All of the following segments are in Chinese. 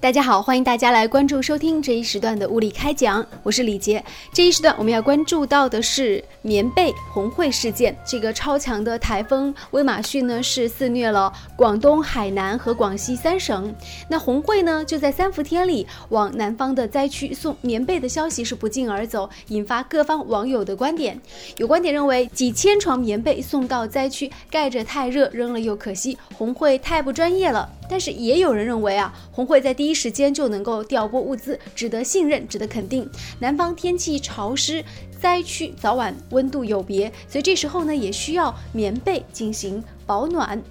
大家好，欢迎大家来关注收听这一时段的物理开讲，我是李杰。这一时段我们要关注到的是棉被红会事件。这个超强的台风威马逊呢，是肆虐了广东、海南和广西三省。那红会呢，就在三伏天里往南方的灾区送棉被的消息是不胫而走，引发各方网友的观点。有观点认为，几千床棉被送到灾区，盖着太热，扔了又可惜，红会太不专业了。但是也有人认为啊，红会在第一时间就能够调拨物资，值得信任，值得肯定。南方天气潮湿，灾区早晚温度有别，所以这时候呢，也需要棉被进行保暖。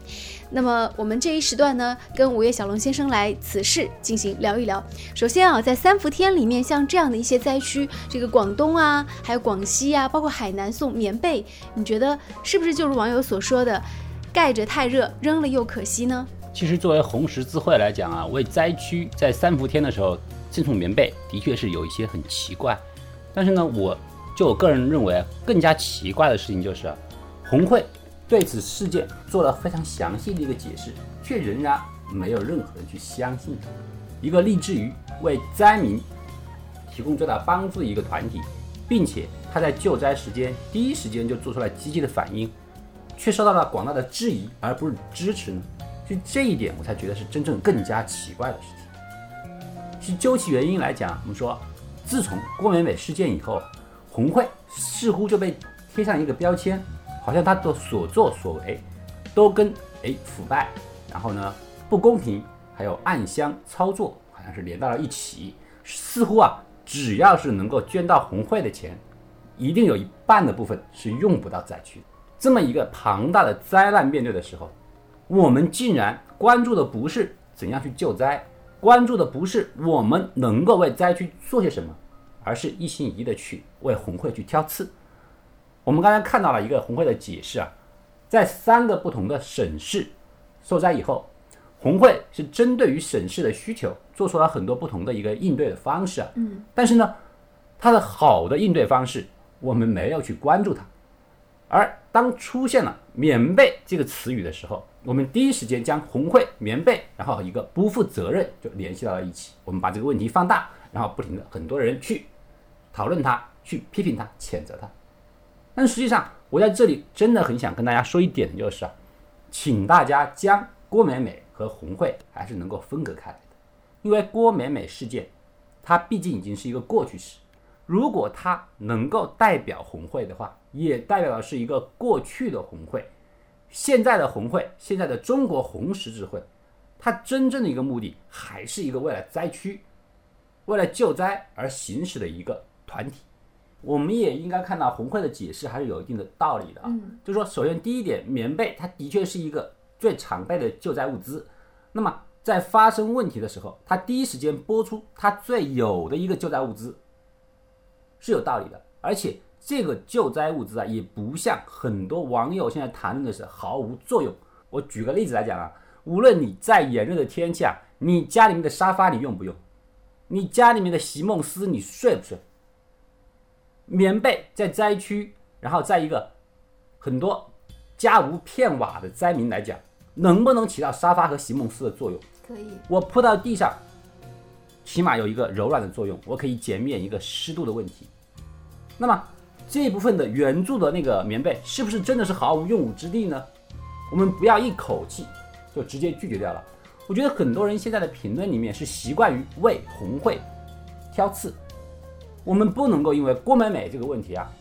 那么我们这一时段呢，跟五月小龙先生来此事进行聊一聊。首先啊，在三伏天里面，像这样的一些灾区，这个广东啊，还有广西啊，包括海南送棉被，你觉得是不是就如网友所说的，盖着太热，扔了又可惜呢？其实，作为红十字会来讲啊，为灾区在三伏天的时候赠送棉被，的确是有一些很奇怪。但是呢，我就我个人认为，更加奇怪的事情就是，红会对此事件做了非常详细的一个解释，却仍然没有任何人去相信。一个立志于为灾民提供最大帮助的一个团体，并且他在救灾时间第一时间就做出了积极的反应，却受到了广大的质疑而不是支持呢？就这一点，我才觉得是真正更加奇怪的事情。是究其原因来讲，我们说，自从郭美美事件以后，红会似乎就被贴上一个标签，好像他的所作所为都跟哎腐败，然后呢不公平，还有暗箱操作，好像是连到了一起。似乎啊，只要是能够捐到红会的钱，一定有一半的部分是用不到灾区。这么一个庞大的灾难面对的时候。我们竟然关注的不是怎样去救灾，关注的不是我们能够为灾区做些什么，而是一心一意的去为红会去挑刺。我们刚才看到了一个红会的解释啊，在三个不同的省市受灾以后，红会是针对于省市的需求，做出了很多不同的一个应对的方式啊。嗯，但是呢，它的好的应对方式，我们没有去关注它。而当出现了“棉被”这个词语的时候，我们第一时间将红会、棉被，然后一个不负责任就联系到了一起。我们把这个问题放大，然后不停的很多人去讨论它、去批评它、谴责它。但实际上，我在这里真的很想跟大家说一点，就是啊，请大家将郭美美和红会还是能够分隔开来的，因为郭美美事件，它毕竟已经是一个过去式。如果它能够代表红会的话，也代表的是一个过去的红会。现在的红会，现在的中国红十字会，它真正的一个目的还是一个为了灾区、为了救灾而行使的一个团体。我们也应该看到红会的解释还是有一定的道理的啊。就是说，首先第一点，棉被它的确是一个最常备的救灾物资。那么在发生问题的时候，它第一时间拨出它最有的一个救灾物资。是有道理的，而且这个救灾物资啊，也不像很多网友现在谈论的是毫无作用。我举个例子来讲啊，无论你在炎热的天气啊，你家里面的沙发你用不用？你家里面的席梦思你睡不睡？棉被在灾区，然后在一个很多家无片瓦的灾民来讲，能不能起到沙发和席梦思的作用？可以。我铺到地上。起码有一个柔软的作用，我可以减免一个湿度的问题。那么这一部分的援助的那个棉被，是不是真的是毫无用武之地呢？我们不要一口气就直接拒绝掉了。我觉得很多人现在的评论里面是习惯于为红会挑刺，我们不能够因为郭美美这个问题啊，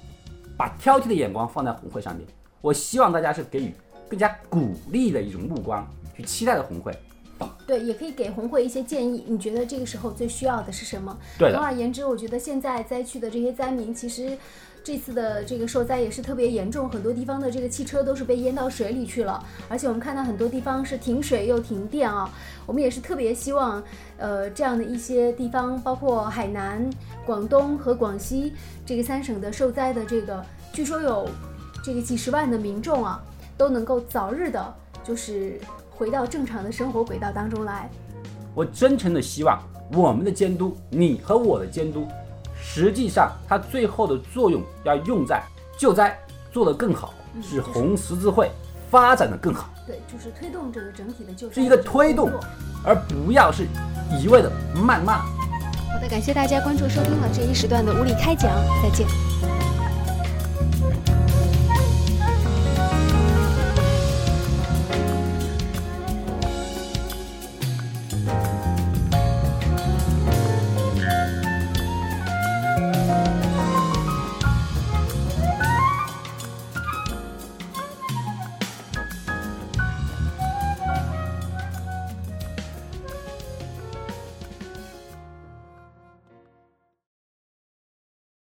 把挑剔的眼光放在红会上面。我希望大家是给予更加鼓励的一种目光去期待的红会。对，也可以给红会一些建议。你觉得这个时候最需要的是什么？对总而言之，我觉得现在灾区的这些灾民，其实这次的这个受灾也是特别严重，很多地方的这个汽车都是被淹到水里去了。而且我们看到很多地方是停水又停电啊。我们也是特别希望，呃，这样的一些地方，包括海南、广东和广西这个三省的受灾的这个，据说有这个几十万的民众啊，都能够早日的，就是。回到正常的生活轨道当中来。我真诚的希望我们的监督，你和我的监督，实际上它最后的作用要用在救灾做得更好，使红十字会发展的更好。对，就是推动这个整体的救灾是一个推动，而不要是一味的谩骂。好的，感谢大家关注收听了这一时段的无理开讲，再见。